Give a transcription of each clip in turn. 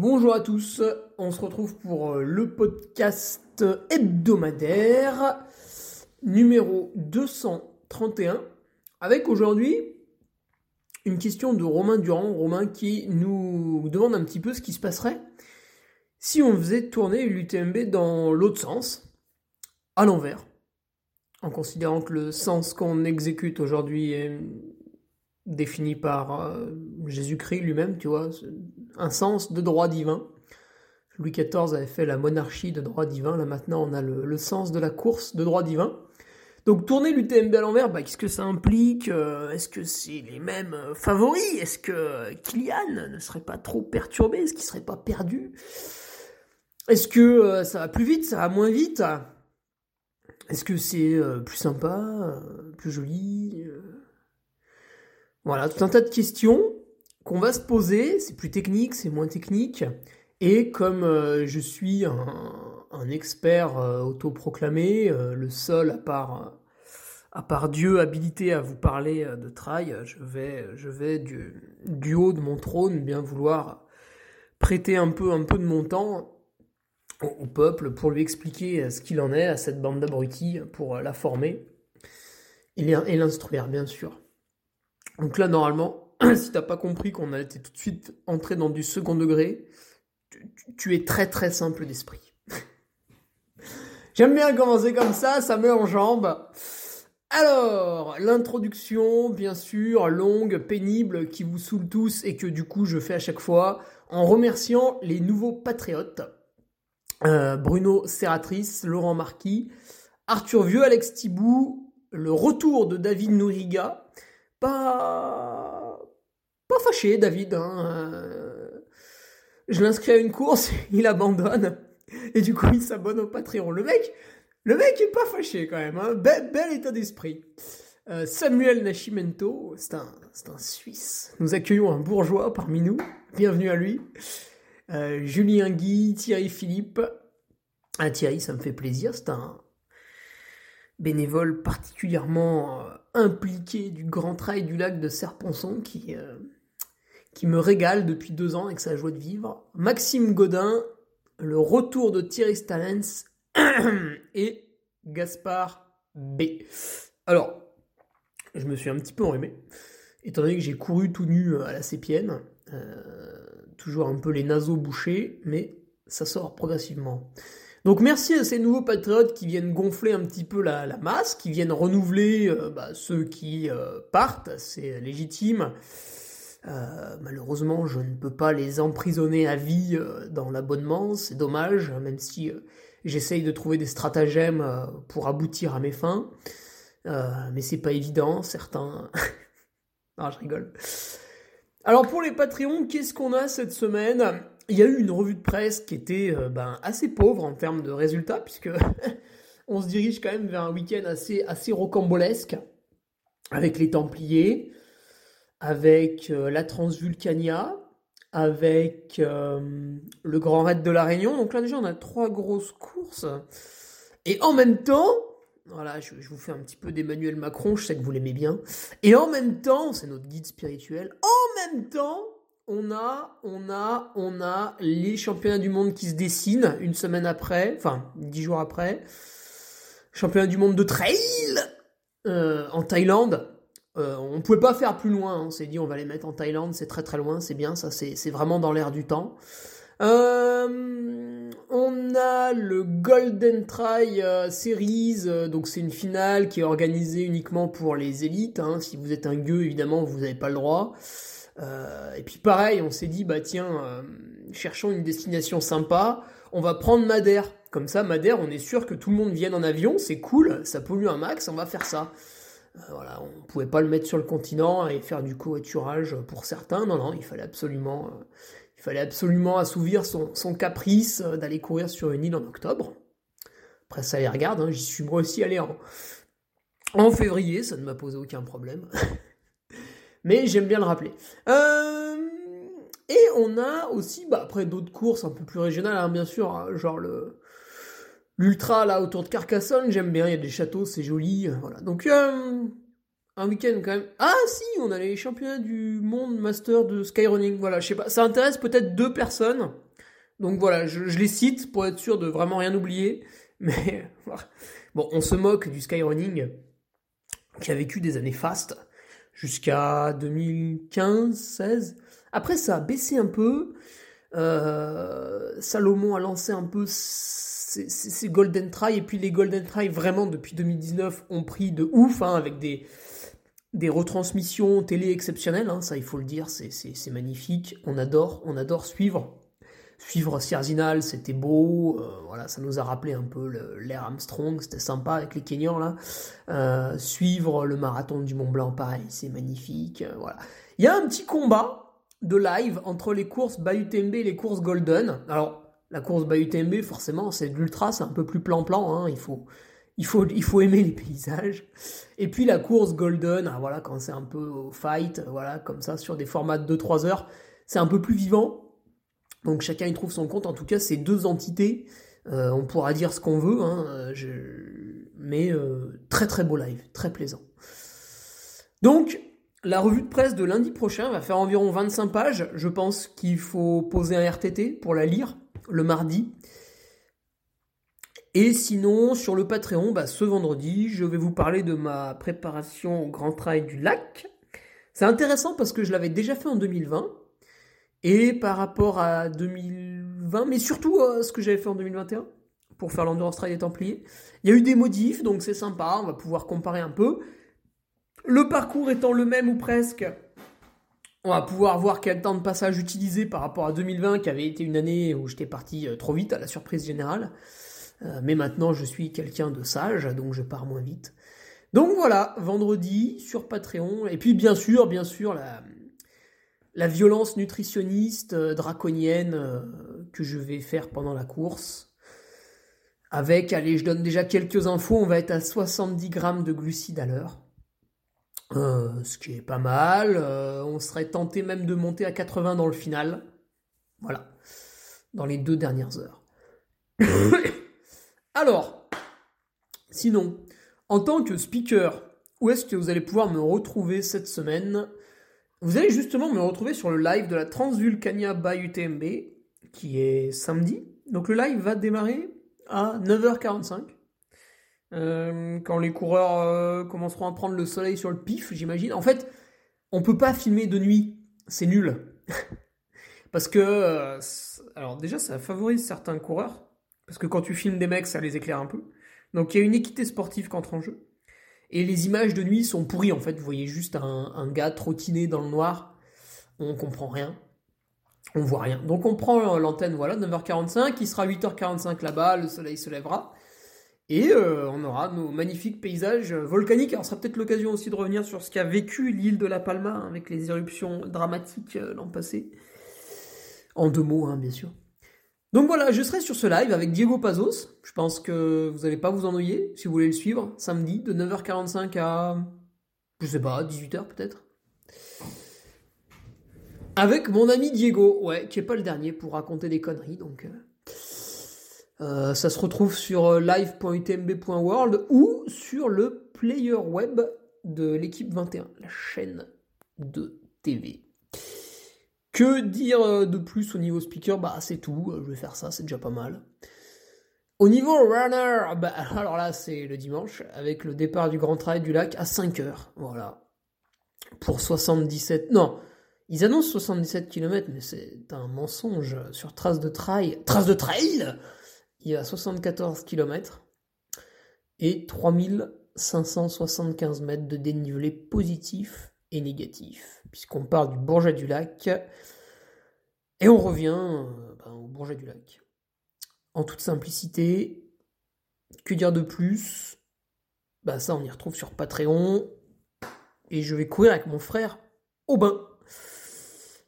Bonjour à tous, on se retrouve pour euh, le podcast hebdomadaire numéro 231 avec aujourd'hui une question de Romain Durand, Romain qui nous demande un petit peu ce qui se passerait si on faisait tourner l'UTMB dans l'autre sens, à l'envers, en considérant que le sens qu'on exécute aujourd'hui est défini par euh, Jésus-Christ lui-même, tu vois, un sens de droit divin. Louis XIV avait fait la monarchie de droit divin, là maintenant on a le, sens de la course de droit divin. Donc tourner l'UTMB à l'envers, bah, qu'est-ce que ça implique euh, Est-ce que c'est les mêmes euh, favoris? Est-ce que Kylian ne serait pas trop perturbé? Est-ce qu'il serait pas perdu? Est-ce que ça va plus vite Ça va moins vite? Est-ce que c'est plus sympa Plus joli voilà, tout un tas de questions qu'on va se poser. C'est plus technique, c'est moins technique. Et comme euh, je suis un, expert euh, autoproclamé, euh, le seul à part, à part Dieu habilité à vous parler de trail, je vais, je vais du, haut de mon trône bien vouloir prêter un peu, un peu de mon temps au, peuple pour lui expliquer ce qu'il en est à cette bande d'abrutis, pour la former et l'instruire, bien sûr. Donc là, normalement, si t'as pas compris qu'on a été tout de suite entré dans du second degré, tu, es très très simple d'esprit. J'aime bien commencer comme ça, ça met en jambe. Alors, l'introduction, bien sûr, longue, pénible, qui vous saoule tous et que du coup je fais à chaque fois, en remerciant les nouveaux patriotes. Euh, Bruno Serratrice, Laurent Marquis, Arthur Vieux, Alex Thibou, le retour de David Nouriga, pas fâché David. Hein. Euh. Je l'inscris à une course, il abandonne et du coup il s'abonne au Patreon. Le mec, le mec est pas fâché quand même. Hein. Bel, état d'esprit. Euh, Samuel Nascimento, c'est un, Suisse. Nous accueillons un bourgeois parmi nous. Bienvenue à lui. Euh, Julien Guy, Thierry Philippe. Ah Thierry, ça me fait plaisir. C'est un, bénévole particulièrement impliqué du Grand Trail du lac de Serponçon qui, qui me régale depuis deux ans avec sa joie de vivre. Maxime Godin, le retour de Thierry Stalens et Gaspard B. Alors, je me suis un petit peu enrhumé, étant donné que j'ai couru tout nu euh, à la sépienne, toujours un peu les naseaux bouchés, mais ça sort progressivement. Donc merci à ces nouveaux patriotes qui viennent gonfler un petit peu la, masse, qui viennent renouveler euh, bah, ceux qui euh, partent, c'est légitime. Euh, malheureusement, je ne peux pas les emprisonner à vie dans l'abonnement, c'est dommage, même si j'essaye de trouver des stratagèmes pour aboutir à mes fins. mais c'est pas évident, certains... non, je rigole. Alors pour les Patreons, qu'est-ce qu'on a cette semaine? Il y a eu une revue de presse qui était euh, ben, assez pauvre en termes de résultats, puisque on se dirige quand même vers un week-end assez, assez rocambolesque, avec les Templiers, avec euh, la Transvulcania, avec euh, le Grand Raid de la Réunion. Donc là déjà on a trois grosses courses. Et en même temps, Voilà, je, vous fais un petit peu d'Emmanuel Macron, je sais que vous l'aimez bien. Et en même temps, c'est notre guide spirituel, en même temps, on a, on a, on a les championnats du monde qui se dessinent une semaine après, enfin dix jours après. Championnat du monde de trail euh, en Thaïlande. Euh, on pouvait pas faire plus loin. Hein. On s'est dit on va les mettre en Thaïlande, c'est très très loin, c'est bien, ça c'est vraiment dans l'air du temps. Euh, on a le Golden Try Series, donc c'est une finale qui est organisée uniquement pour les élites. Hein. Si vous êtes un gueux, évidemment, vous n'avez pas le droit. Euh, et puis pareil, on s'est dit, bah tiens, euh, cherchons une destination sympa, on va prendre Madère. Comme ça, Madère, on est sûr que tout le monde vienne en avion, c'est cool, ça pollue un max, on va faire ça. Euh, on pouvait pas le mettre sur le continent et faire du covoiturage pour certains. Non, non, il fallait absolument, il fallait absolument assouvir son, caprice d'aller courir sur une île en octobre. Après, ça les regarde, hein, j'y suis moi aussi allé en, en février, ça ne m'a posé aucun problème. mais j'aime bien le rappeler. Euh, et on a aussi, bah, après d'autres courses un peu plus régionales, hein, bien sûr, hein, genre le l'ultra là autour de Carcassonne, j'aime bien, il y a des châteaux, c'est joli, euh, voilà. Donc euh, un week-end quand même. Ah si, on a les championnats du monde master de skyrunning, voilà, je sais pas, ça intéresse peut-être deux personnes. Donc voilà, je, les cite pour être sûr de vraiment rien oublier. Mais bon, on se moque du skyrunning qui a vécu des années fastes jusqu'à 2015-16. Après, ça a baissé un peu. Euh, Salomon a lancé un peu ses, Golden Try, et puis les Golden Try, vraiment, depuis 2019, ont pris de ouf, hein, avec des, des retransmissions télé exceptionnelles, hein, ça il faut le dire, c'est magnifique, on adore, on adore suivre suivre Sierzinal, c'était beau. Euh, voilà, ça nous a rappelé un peu l'ère Armstrong, c'était sympa avec les Kenyans là. Euh, suivre le marathon du Mont Blanc, pareil, c'est magnifique. Euh, voilà. Il y a un petit combat de live entre les courses Bayou-TMB et les courses Golden. Alors, la course Bayou-TMB, forcément, c'est de l'ultra, c'est un peu plus plan-plan. Hein, il faut. Il faut, il faut aimer les paysages. Et puis la course Golden, ah, voilà, quand c'est un peu fight, voilà, comme ça, sur des formats de 2-3 heures, c'est un peu plus vivant. Donc chacun y trouve son compte. En tout cas, ces deux entités, euh, on pourra dire ce qu'on veut, hein, euh, mais euh, très très beau live, très plaisant. Donc, la revue de presse de lundi prochain va faire environ 25 pages. Je pense qu'il faut poser un RTT pour la lire le mardi. Et sinon, sur le Patreon, bah, ce vendredi, je vais vous parler de ma préparation au Grand Trail du Lac. C'est intéressant parce que je l'avais déjà fait en 2020. Et par rapport à 2020, mais surtout à ce que j'avais fait en 2021, pour faire l'Endurance Trail des Templiers, il y a eu des modifs, donc c'est sympa, on va pouvoir comparer un peu. Le parcours étant le même ou presque, on va pouvoir voir quel temps de passage utilisé par rapport à 2020, qui avait été une année où j'étais parti euh, trop vite à la surprise générale. Euh, mais maintenant, je suis quelqu'un de sage, donc je pars moins vite. Donc voilà, vendredi sur Patreon. Et puis bien sûr, bien sûr, la, violence nutritionniste euh, draconienne que je vais faire pendant la course. Avec, allez, je donne déjà quelques infos, on va être à 70 grammes de glucides à l'heure. Euh, ce qui est pas mal. on serait tenté même de monter à 80 dans le final. Voilà. Dans les deux dernières heures. Alors, sinon, en tant que speaker, où est-ce que vous allez pouvoir me retrouver cette semaine? Vous allez justement me retrouver sur le live de la Transvulcania by UTMB, qui est samedi. Donc le live va démarrer à 9h45. Euh, quand les coureurs euh, commenceront à prendre le soleil sur le pif, j'imagine. En fait, on peut pas filmer de nuit, c'est nul. parce que, euh, alors déjà, ça favorise certains coureurs, parce que quand tu filmes des mecs, ça les éclaire un peu. Donc il y a une équité sportive qui entre en jeu. Et les images de nuit sont pourries en fait. Vous voyez juste un, gars trottiner dans le noir. On comprend rien. On voit rien. Donc on prend l'antenne, voilà, 9h45. Il sera 8h45 là-bas. Le soleil se lèvera. Et euh, on aura nos magnifiques paysages volcaniques. Alors, ce sera peut-être l'occasion aussi de revenir sur ce qu'a vécu l'île de La Palma hein, avec les éruptions dramatiques euh, l'an passé. En deux mots, hein, bien sûr. Donc voilà, je serai sur ce live avec Diego Pazos. Je pense que vous n'allez pas vous ennuyer si vous voulez le suivre. Samedi de 9h45 à, je sais pas, 18h peut-être. Avec mon ami Diego, ouais, qui est pas le dernier pour raconter des conneries, donc. Euh, Euh, ça se retrouve sur live.utmb.world ou sur le player web de l'équipe 21, la chaîne de TV. Que dire de plus au niveau speaker? Bah c'est tout, je vais faire ça, c'est déjà pas mal. Au niveau runner, bah, alors là c'est le dimanche, avec le départ du Grand Trail du Lac à 5h, voilà. Pour 77... Non, ils annoncent 77 km, mais c'est un mensonge. Sur Trace de Trail... Trace de Trail? A 74 km et 3575 mètres de dénivelé positif et négatif, puisqu'on part du Bourget du Lac et on revient euh, ben, au Bourget du Lac en toute simplicité. Que dire de plus? Bah ça on y retrouve sur Patreon. Et je vais courir avec mon frère Aubin,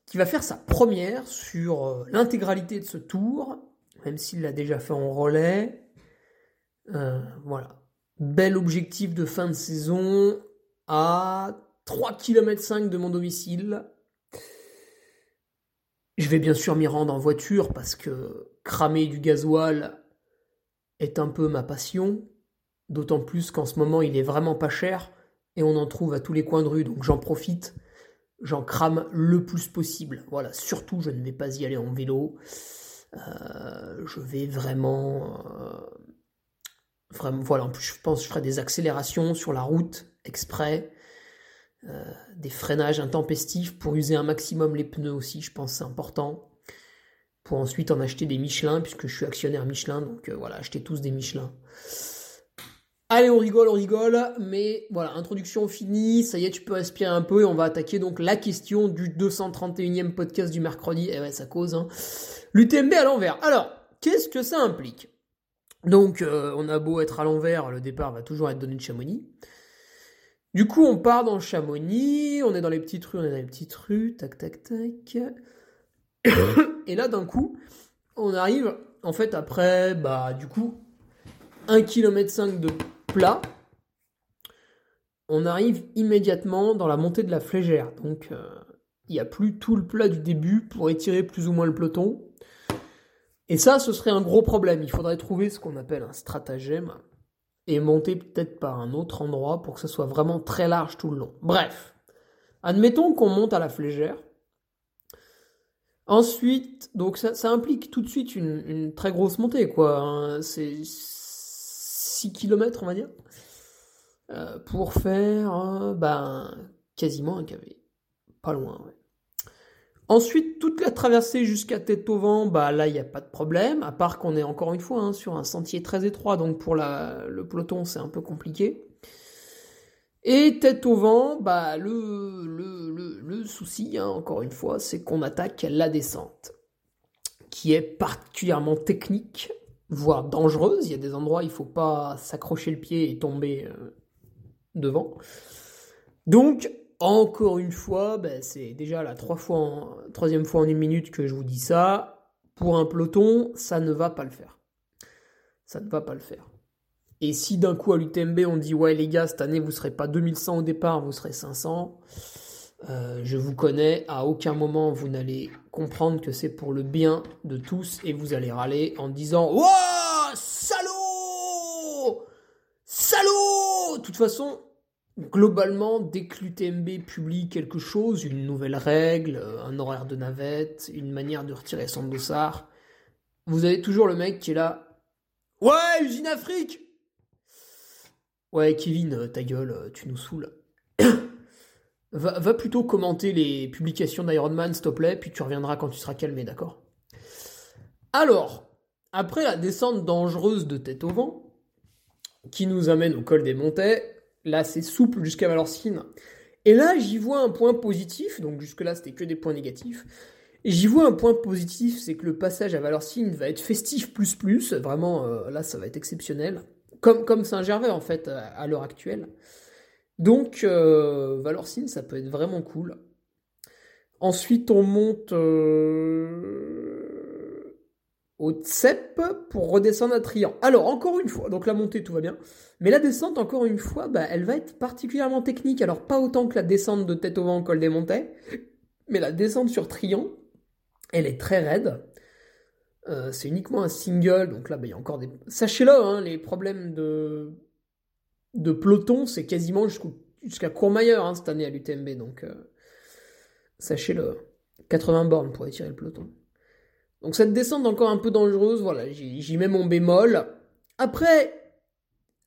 qui va faire sa première sur euh, l'intégralité de ce tour, même s'il l'a déjà fait en relais. Euh, voilà. Bel objectif de fin de saison à 3 km 5 de mon domicile. Je vais bien sûr m'y rendre en voiture parce que cramer du gasoil est un peu ma passion, d'autant plus qu'en ce moment il est vraiment pas cher et on en trouve à tous les coins de rue, donc j'en profite, j'en crame le plus possible. Voilà, surtout je ne vais pas y aller en vélo, je vais vraiment, euh, vraiment, voilà, en plus je pense que je ferai des accélérations sur la route exprès. Euh, des freinages intempestifs pour user un maximum les pneus aussi, je pense c'est important. Pour ensuite en acheter des Michelin, puisque je suis actionnaire Michelin, donc euh, voilà, acheter tous des Michelin. Allez, on rigole, on rigole, mais voilà, introduction finie, ça y est, tu peux respirer un peu et on va attaquer donc la question du 231e podcast du mercredi. Eh ouais, ça cause, hein. L'UTMB à l'envers. Alors, qu'est-ce que ça implique? Donc, euh, on a beau être à l'envers, le départ va toujours être donné de Chamonix. Du coup, on part dans Chamonix, on est dans les petites rues, on est dans les petites rues, tac, tac, tac. Et là, d'un coup, on arrive, en fait, après, bah, du coup, 1 km 5 de plat, on arrive immédiatement dans la montée de la flégère. Donc, euh, il n'y a plus tout le plat du début pour étirer plus ou moins le peloton. Et ça, ce serait un gros problème. Il faudrait trouver ce qu'on appelle un stratagème et monter peut-être par un autre endroit pour que ce soit vraiment très large tout le long. Bref, admettons qu'on monte à la flégère. Ensuite, donc ça, implique tout de suite une, très grosse montée, quoi. Hein. 6 km, on va dire, euh, pour faire euh, ben, quasiment un KV. Pas loin. Ensuite, toute la traversée jusqu'à tête au vent, bah là, il n'y a pas de problème, à part qu'on est encore une fois hein, sur un sentier très étroit, donc pour le peloton, c'est un peu compliqué. Et tête au vent, bah le, le, souci, hein, encore une fois, c'est qu'on attaque la descente, qui est particulièrement technique, voire dangereuse. Il y a des endroits, où il ne faut pas s'accrocher le pied et tomber euh, devant. Donc, encore une fois, ben, c'est déjà la fois troisième fois en une minute que je vous dis ça. Pour un peloton, ça ne va pas le faire. Ça ne va pas le faire. Et si d'un coup à l'UTMB on dit ouais les gars cette année vous serez pas 2100 au départ, vous serez 500, euh, je vous connais, à aucun moment vous n'allez comprendre que c'est pour le bien de tous et vous allez râler en disant Wouah Salaud Salaud De toute façon, Globalement, dès que l'UTMB publie quelque chose, une nouvelle règle, euh, un horaire de navette, une manière de retirer son dossard, vous avez toujours le mec qui est là. Ouais, usine Afrique Ouais, Kevin, euh, ta gueule, tu nous saoules. va, plutôt commenter les publications d'Ironman, s'il te plaît, puis tu reviendras quand tu seras calmé, d'accord? Alors, après la descente dangereuse de tête au vent, qui nous amène au col des Montets, Là, c'est souple jusqu'à Valorcine. Et là, j'y vois un point positif. Donc, jusque-là, c'était que des points négatifs. J'y vois un point positif, c'est que le passage à Valorcine va être festif plus plus. Vraiment, euh, là, ça va être exceptionnel. Comme Saint-Gervais, en fait, à, l'heure actuelle. Donc, euh, Valorcine, ça peut être vraiment cool. Ensuite, on monte. Euh, au Tsep pour redescendre à Trian. Alors, encore une fois, donc la montée, tout va bien. Mais la descente, encore une fois, bah, elle va être particulièrement technique. Alors, pas autant que la descente de tête au vent au col des Montets, mais la descente sur Trian, elle est très raide. Euh, c'est uniquement un single, donc là, bah, il y a encore des... Sachez-le, hein, les problèmes de, de peloton, c'est quasiment jusqu'à Courmayeur hein, cette année à l'UTMB, donc euh, sachez-le. 80 bornes pour étirer le peloton. Donc cette descente encore un peu dangereuse, voilà, j'y mets mon bémol. Après,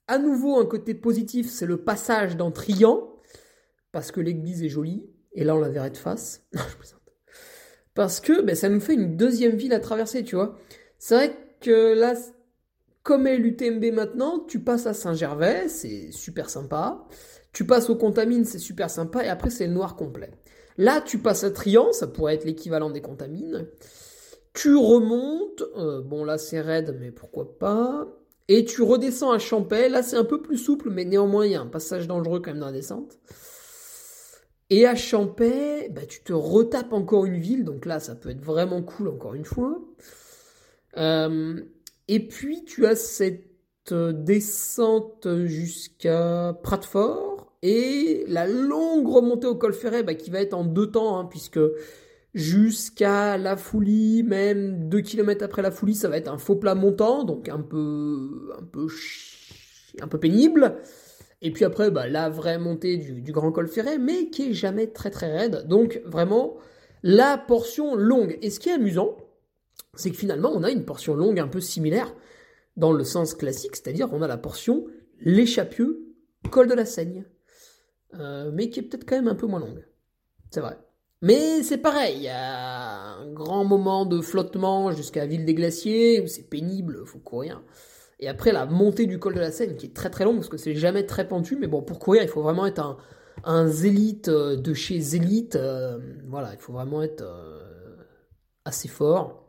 à nouveau, un côté positif, c'est le passage dans Trian, parce que l'église est jolie, et là on la verrait de face. Je. Parce que ben, ça nous fait une deuxième ville à traverser, tu vois. C'est vrai que là, comme est l'UTMB maintenant, tu passes à Saint-Gervais, c'est super sympa. Tu passes au Contamine, c'est super sympa. Et après, c'est le noir complet. Là, tu passes à Trian, ça pourrait être l'équivalent des Contamines. Tu remontes, euh, bon là c'est raide, mais pourquoi pas. Et tu redescends à Champais, là c'est un peu plus souple, mais néanmoins il y a un passage dangereux quand même dans la descente. Et à Champais, bah, tu te retapes encore une ville, donc là ça peut être vraiment cool encore une fois. Euh, et puis tu as cette descente jusqu'à Pratfort et la longue remontée au col Ferret bah, qui va être en deux temps, hein, puisque jusqu'à la Foulie, même deux kilomètres après la Foulie, ça va être un faux plat montant, donc un peu, un peu, un peu pénible. Et puis après, bah, la vraie montée du, grand col ferret, mais qui est jamais très très raide. Donc vraiment, la portion longue. Et ce qui est amusant, c'est que finalement, on a une portion longue un peu similaire dans le sens classique, c'est-à-dire on a la portion l'échappieux col de la Seigne, euh, mais qui est peut-être quand même un peu moins longue. C'est vrai. Mais c'est pareil, il y a un grand moment de flottement jusqu'à Ville des Glaciers, où c'est pénible, faut courir. Et après, la montée du col de la Seine, qui est très très longue, parce que c'est jamais très pentu, mais bon, pour courir, il faut vraiment être un, un zélite euh, de chez zélite. Euh, voilà, il faut vraiment être assez fort.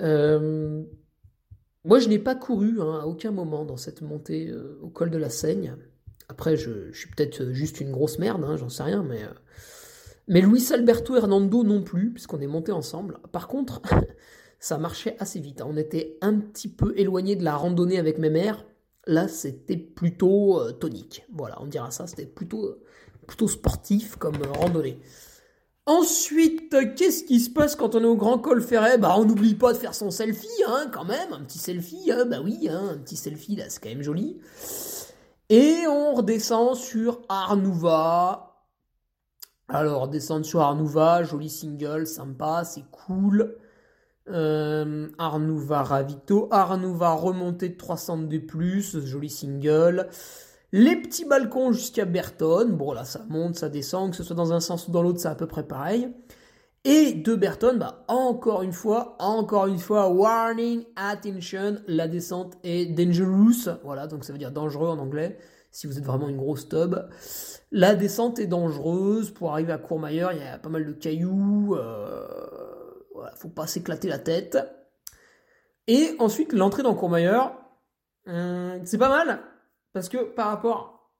Moi, je n'ai pas couru hein, à aucun moment dans cette montée au col de la Seigne. Après, je, suis peut-être juste une grosse merde, hein, j'en sais rien, mais. Luis Alberto Hernando non plus, puisqu'on est monté ensemble. Par contre, ça marchait assez vite. On était un petit peu éloigné de la randonnée avec mes mères. Là, c'était plutôt euh, tonique. Voilà, on dira ça. C'était plutôt, plutôt sportif comme euh, randonnée. Ensuite, qu'est-ce qui se passe quand on est au Grand Col Ferret? Bah, on n'oublie pas de faire son selfie, hein, quand même. Un petit selfie, hein, bah oui, hein, un petit selfie, là, c'est quand même joli. Et on redescend sur Arnouva. Alors, descendre sur Arnouva, joli single, sympa, c'est cool. Euh, Arnoux va ravito. Arnoux va remonter de 300 de plus. Joli single. Les petits balcons jusqu'à Berton. Bon, là, ça monte, ça descend. Que ce soit dans un sens ou dans l'autre, c'est à peu près pareil. Et de Berton, bah, encore une fois, encore une fois, warning, attention, la descente est dangerous. Voilà, donc ça veut dire dangereux en anglais, si vous êtes vraiment une grosse tub. La descente est dangereuse. Pour arriver à Courmayeur, il y a pas mal de cailloux. Euh voilà, faut pas s'éclater la tête. Et ensuite, l'entrée dans Courmayeur, hum, c'est pas mal, parce que par rapport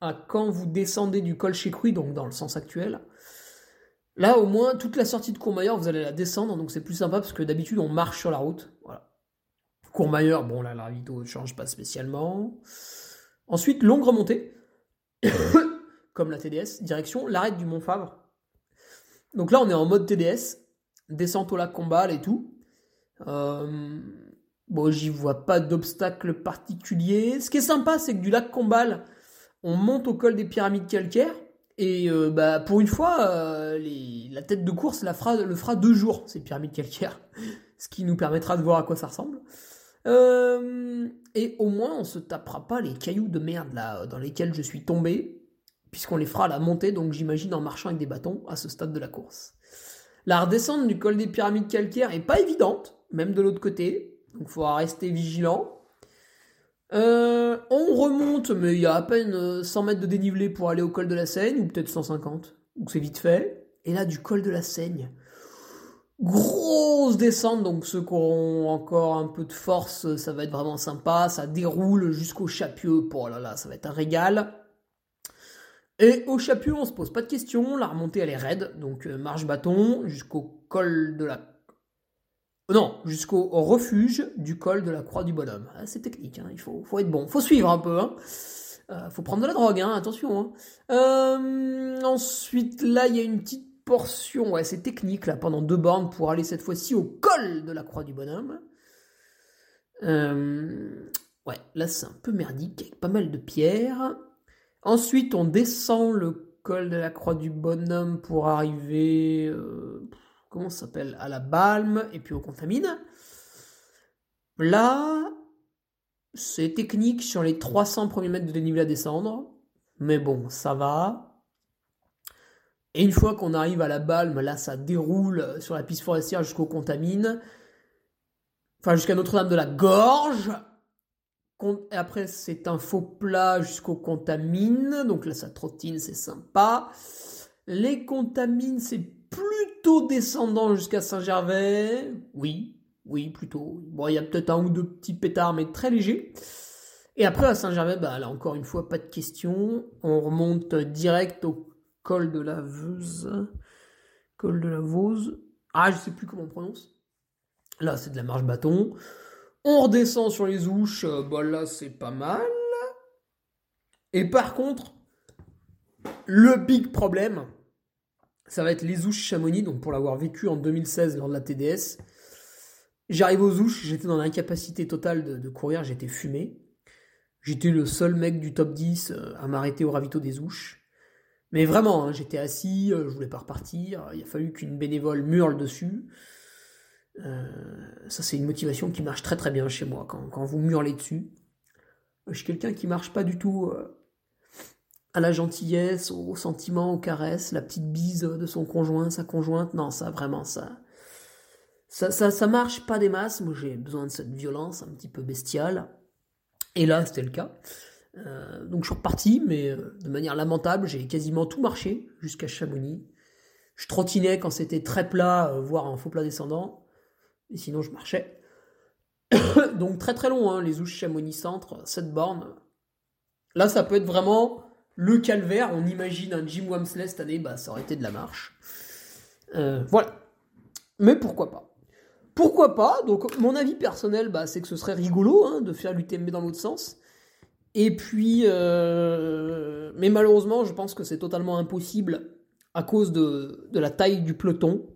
à quand vous descendez du col chez Cruy, donc dans le sens actuel, là au moins, toute la sortie de Courmayeur, vous allez la descendre, donc c'est plus sympa, parce que d'habitude, on marche sur la route. Voilà. Courmayeur, bon là, la vidéo ne change pas spécialement. Ensuite, longue remontée, comme la TDS, direction l'arrêt du Mont Favre. Donc là, on est en mode TDS, descente au lac Combal et tout. Euh, bon, j'y vois pas d'obstacle particulier. Ce qui est sympa, c'est que du lac Combal, on monte au col des pyramides calcaires. Et euh, bah, pour une fois, euh, la tête de course la fera, le fera deux jours, ces pyramides calcaires. Ce qui nous permettra de voir à quoi ça ressemble. et au moins, on se tapera pas les cailloux de merde là dans lesquels je suis tombé, puisqu'on les fera à la montée, donc j'imagine en marchant avec des bâtons à ce stade de la course. La redescente du col des pyramides calcaires est pas évidente, même de l'autre côté. Donc il faudra rester vigilant. Euh, on remonte, mais il y a à peine 100 euh, mètres de dénivelé pour aller au col de la Seigne, ou peut-être 150. Donc c'est vite fait. Et là, du col de la Seigne, grosse descente, donc ceux qui auront encore un peu de force, ça va être vraiment sympa. Ça déroule jusqu'au Chapieux. Oh là là, ça va être un régal. Et au Chapieux, on se pose pas de questions, la remontée elle est raide, donc euh, marche bâton jusqu'au col de la... Non, jusqu'au refuge du col de la Croix du Bonhomme. Ah, c'est technique, hein, il faut, être bon, faut suivre un peu. Hein. Euh, faut prendre de la drogue, hein, attention. Hein. Euh, ensuite, là, il y a une petite portion ouais, assez technique là, pendant deux bornes pour aller cette fois-ci au col de la Croix du Bonhomme. Euh, ouais, là c'est un peu merdique, avec pas mal de pierres. Ensuite, on descend le col de la Croix du Bonhomme pour arriver, comment s'appelle, à la Balme et puis au Contamine. Là, c'est technique sur les 300 premiers mètres de dénivelé à descendre, mais bon, ça va. Et une fois qu'on arrive à la Balme, là, ça déroule sur la piste forestière jusqu'au Contamine. Enfin, jusqu'à Notre-Dame de la Gorge. Après, c'est un faux plat jusqu'au Contamine. Donc là, ça trottine, c'est sympa. Les Contamines, c'est plutôt descendant jusqu'à Saint-Gervais. Oui, oui, plutôt. Bon, il y a peut-être un ou deux petits pétards, mais très légers. Et après, à Saint-Gervais, bah, là, encore une fois, pas de question. On remonte direct au col de la Veuse. Col de la Vose. Ah, je sais plus comment on prononce. Là, c'est de la marche bâton. On redescend sur les ouches. Euh, bah, là, c'est pas mal. Et par contre, le big problème, ça va être les ouches Chamonix. Donc, pour l'avoir vécu en 2016 lors de la TDS, J'arrive aux ouches, j'étais dans l'incapacité totale de, courir, j'étais fumé. J'étais le seul mec du top 10 euh, à m'arrêter au ravito des ouches. Mais vraiment, hein, j'étais assis, euh, je voulais pas repartir, il a fallu qu'une bénévole murle dessus. Euh, ça, c'est une motivation qui marche très très bien chez moi, quand, vous murlez dessus. Je suis quelqu'un qui marche pas du tout à la gentillesse, au sentiment, aux caresses, la petite bise de son conjoint, sa conjointe. Non, ça, vraiment, ça, ça, ça, marche pas des masses. Moi, j'ai besoin de cette violence un petit peu bestiale. Et là, c'était le cas. Euh, donc, je suis reparti, mais euh, de manière lamentable. J'ai quasiment tout marché jusqu'à Chamonix. Je trottinais quand c'était très plat, euh, voire un faux plat descendant. Et sinon, je marchais. donc, très très long, hein, les ouches Chamonix Centre, 7 bornes. Là, ça peut être vraiment le calvaire. On imagine un Jim Wamsley cette année, bah, ça aurait été de la marche. voilà. Mais pourquoi pas? Pourquoi pas? Donc, mon avis personnel, bah, c'est que ce serait rigolo hein, de faire l'UTMB dans l'autre sens. Et puis, euh, mais malheureusement, je pense que c'est totalement impossible à cause de, la taille du peloton,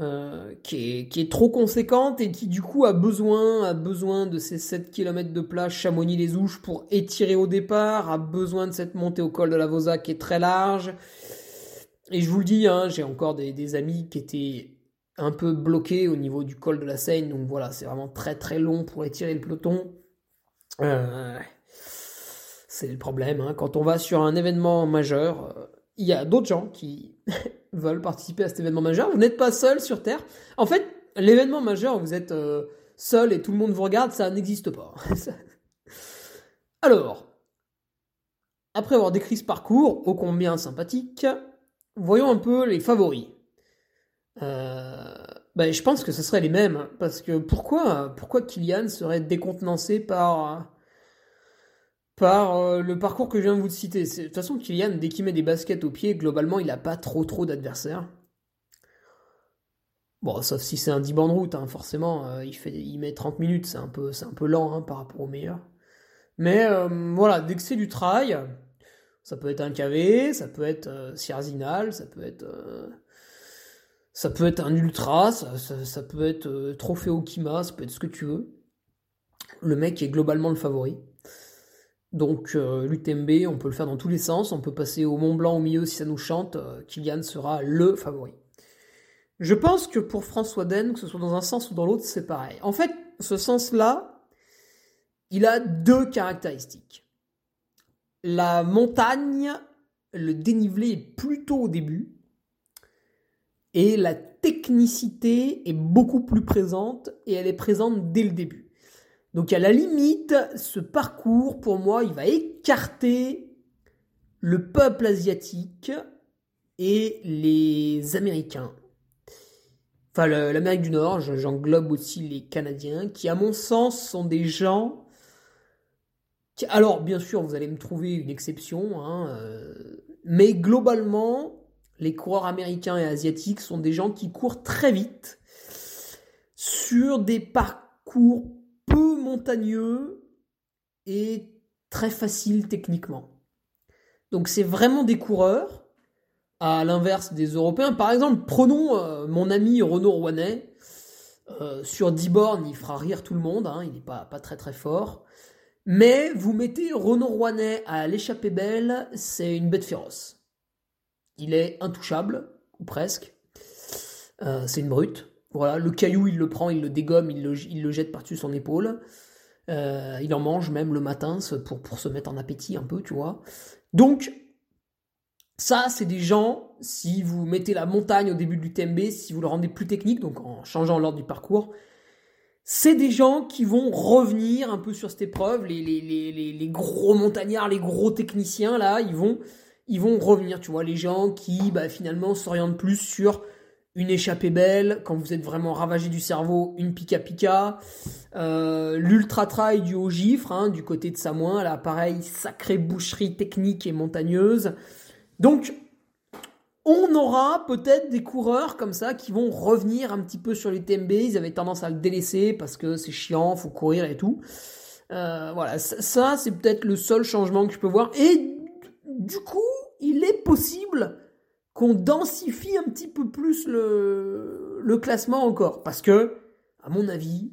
euh, qui, est, trop conséquente et qui du coup a besoin, a besoin de ces 7 km de plage Chamonix-les-Ouches pour étirer au départ, a besoin de cette montée au col de la Vosa qui est très large. Et je vous le dis, hein, j'ai encore des amis qui étaient un peu bloqué au niveau du col de la Seine. Donc voilà, c'est vraiment très très long pour étirer le peloton. Euh, c'est le problème. Hein. Quand on va sur un événement majeur, euh, il y a d'autres gens qui veulent participer à cet événement majeur. Vous n'êtes pas seul sur Terre. En fait, l'événement majeur, vous êtes euh, seul et tout le monde vous regarde, ça n'existe pas. Alors, après avoir décrit ce parcours, ô combien sympathique, voyons un peu les favoris. Euh, ben, je pense que ce serait les mêmes. Parce que pourquoi, pourquoi Kylian serait décontenancé par, par euh, le parcours que je viens de vous citer De toute façon, Kylian, dès qu'il met des baskets au pied, globalement, il n'a pas trop trop d'adversaires. Bon, sauf si c'est un 10 bandes route, hein, forcément, euh, il, fait, il met 30 minutes, c'est un peu, c'est un lent hein, par rapport au meilleur. Mais voilà, dès que c'est du trail, ça peut être un KV, ça peut être Sierzinal, ça peut être ça peut être un ultra, ça, peut être euh, trophée Okima, ça peut être ce que tu veux. Le mec est globalement le favori. Donc euh, l'UTMB, on peut le faire dans tous les sens. On peut passer au Mont Blanc au milieu si ça nous chante. Euh, Kylian sera le favori. Je pense que pour François Den, que ce soit dans un sens ou dans l'autre, c'est pareil. En fait, ce sens-là, il a deux caractéristiques. La montagne, le dénivelé est plutôt au début et la technicité est beaucoup plus présente et elle est présente dès le début. Donc à la limite, ce parcours, pour moi, il va écarter le peuple asiatique et les Américains. Enfin, l'Amérique du Nord, j'englobe aussi les Canadiens, qui à mon sens sont des gens... Alors, bien sûr, vous allez me trouver une exception, hein, euh, mais globalement, les coureurs américains et asiatiques sont des gens qui courent très vite sur des parcours montagneux et très faciles techniquement. Donc c'est vraiment des coureurs à l'inverse des Européens. Par exemple, prenons euh, mon ami Renaud Rouanet. Euh, sur 10 bornes, il fera rire tout le monde, hein, il n'est pas, pas très très fort. Mais vous mettez Renaud Rouanet à l'échappée belle, c'est une bête féroce. Il est intouchable, ou presque. Euh, c'est une brute. Voilà, le caillou, il le prend, il le dégomme, il le jette par-dessus son épaule. Il en mange même le matin pour, pour se mettre en appétit un peu, tu vois. Donc, ça, c'est des gens, si vous mettez la montagne au début de l'UTMB, si vous le rendez plus technique, donc en changeant l'ordre du parcours, c'est des gens qui vont revenir un peu sur cette épreuve. Les, les, les, les, gros montagnards, les gros techniciens, là, ils vont, ils vont revenir. Tu vois, les gens qui, bah, finalement, s'orientent plus sur une échappée belle, quand vous êtes vraiment ravagé du cerveau, une pika pika, euh, l'ultra trail du haut gifre, hein, du côté de Samoin, là, pareil, sacrée boucherie technique et montagneuse. Donc, on aura peut-être des coureurs comme ça qui vont revenir un petit peu sur les TMB. Ils avaient tendance à le délaisser parce que c'est chiant, faut courir et tout. Euh, voilà, ça, c'est peut-être le seul changement que je peux voir. Et du coup, il est possible qu'on densifie un petit peu plus le, classement encore. Parce que, à mon avis,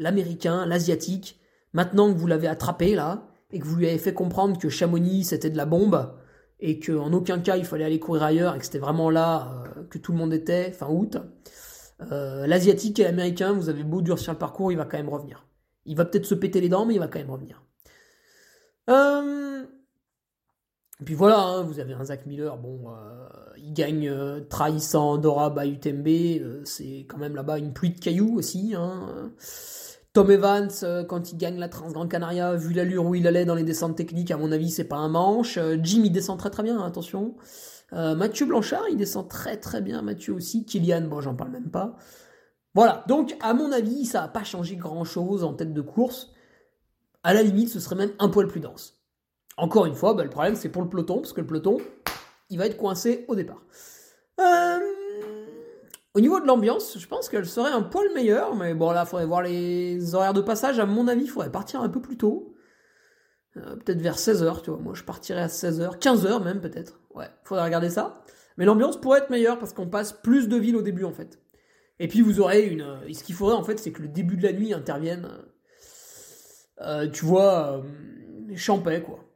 l'américain, l'asiatique, maintenant que vous l'avez attrapé là, et que vous lui avez fait comprendre que Chamonix c'était de la bombe, et qu'en aucun cas il fallait aller courir ailleurs et que c'était vraiment là euh, que tout le monde était, fin août, euh, l'asiatique et l'américain, vous avez beau durcir le parcours, il va quand même revenir. Il va peut-être se péter les dents, mais il va quand même revenir. Euh... Et puis voilà, hein, vous avez un Zach Miller, bon, euh, il gagne trahissant Dora à UTMB, c'est quand même là-bas une pluie de cailloux aussi. Hein. Tom Evans, euh, quand il gagne la Trans Gran Canaria, vu l'allure où il allait dans les descentes techniques, à mon avis, c'est pas un manche. Euh, Jim, il descend très très bien, hein, attention. Euh, Mathieu Blanchard, il descend très très bien. Mathieu aussi. Kylian, bon, j'en parle même pas. Voilà, donc à mon avis, ça n'a pas changé grand chose en tête de course. À la limite, ce serait même un poil plus dense. Encore une fois, bah, le problème c'est pour le peloton, parce que le peloton, il va être coincé au départ. Euh, au niveau de l'ambiance, je pense qu'elle serait un poil meilleure, mais bon là, il faudrait voir les horaires de passage. À mon avis, il faudrait partir un peu plus tôt. Euh, peut-être vers 16h, tu vois. Moi, je partirais à 16h, 15h même peut-être. Ouais, faudrait regarder ça. Mais l'ambiance pourrait être meilleure parce qu'on passe plus de villes au début en fait. Et puis vous aurez une. Et ce qu'il faudrait en fait, c'est que le début de la nuit intervienne. Euh, tu vois, euh, Champais quoi.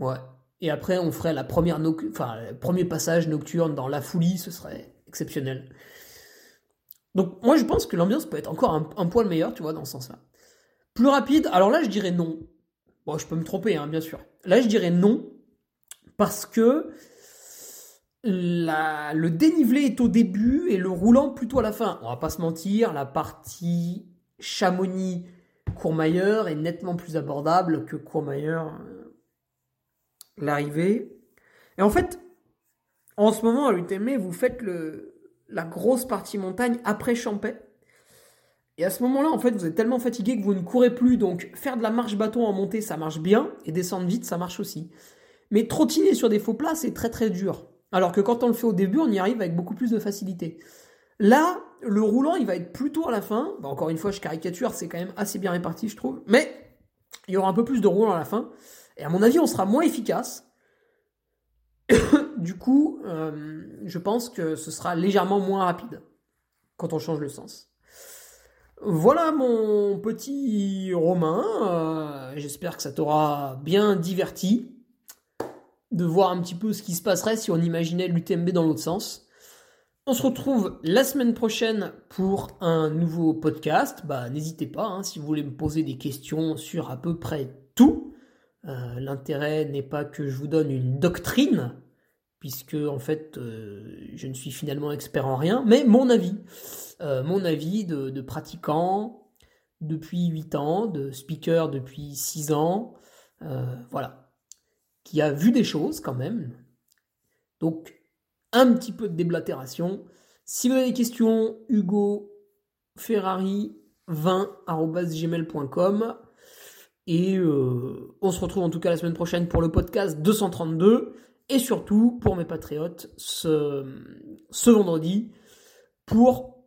Ouais. Et après, on ferait la première le premier passage nocturne dans la folie, ce serait exceptionnel. Donc moi je pense que l'ambiance peut être encore un, poil meilleur, tu vois, dans ce sens-là. Plus rapide, alors là je dirais non. Bon, je peux me tromper, hein, bien sûr. Là je dirais non, parce que le dénivelé est au début et le roulant plutôt à la fin. On va pas se mentir, la partie Chamonix Courmayeur est nettement plus abordable que Courmayeur euh, l'arrivée. Et en fait, en ce moment à l'UTM, vous faites la grosse partie montagne après Champais. Et à ce moment-là, en fait, vous êtes tellement fatigué que vous ne courez plus. Donc, faire de la marche bâton en montée, ça marche bien. Et descendre vite, ça marche aussi. Mais trottiner sur des faux plats, c'est très très dur. Alors que quand on le fait au début, on y arrive avec beaucoup plus de facilité. Là, le roulant, il va être plutôt à la fin. encore une fois, je caricature, c'est quand même assez bien réparti, je trouve. Mais il y aura un peu plus de roulant à la fin. Et à mon avis, on sera moins efficace. du coup, euh, je pense que ce sera légèrement moins rapide quand on change le sens. Voilà mon petit Romain. Euh, j'espère que ça t'aura bien diverti de voir un petit peu ce qui se passerait si on imaginait l'UTMB dans l'autre sens. On se retrouve la semaine prochaine pour un nouveau podcast. Bah, n'hésitez pas hein, si vous voulez me poser des questions sur à peu près tout. Euh, l'intérêt n'est pas que je vous donne une doctrine, puisque en fait euh, je ne suis finalement expert en rien, mais mon avis, euh, mon avis de, pratiquant depuis 8 ans, de speaker depuis 6 ans, voilà, qui a vu des choses quand même. Donc un petit peu de déblatération. Si vous avez des questions, Hugo Ferrari 20.gmail.com et on se retrouve en tout cas la semaine prochaine pour le podcast 232 et surtout pour mes patriotes ce, ce vendredi pour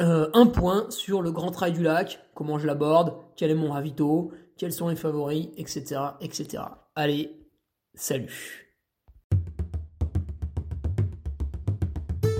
euh, un point sur le Grand Trail du Lac, comment je l'aborde, quel est mon ravito, quels sont les favoris, etc. etc. Allez, salut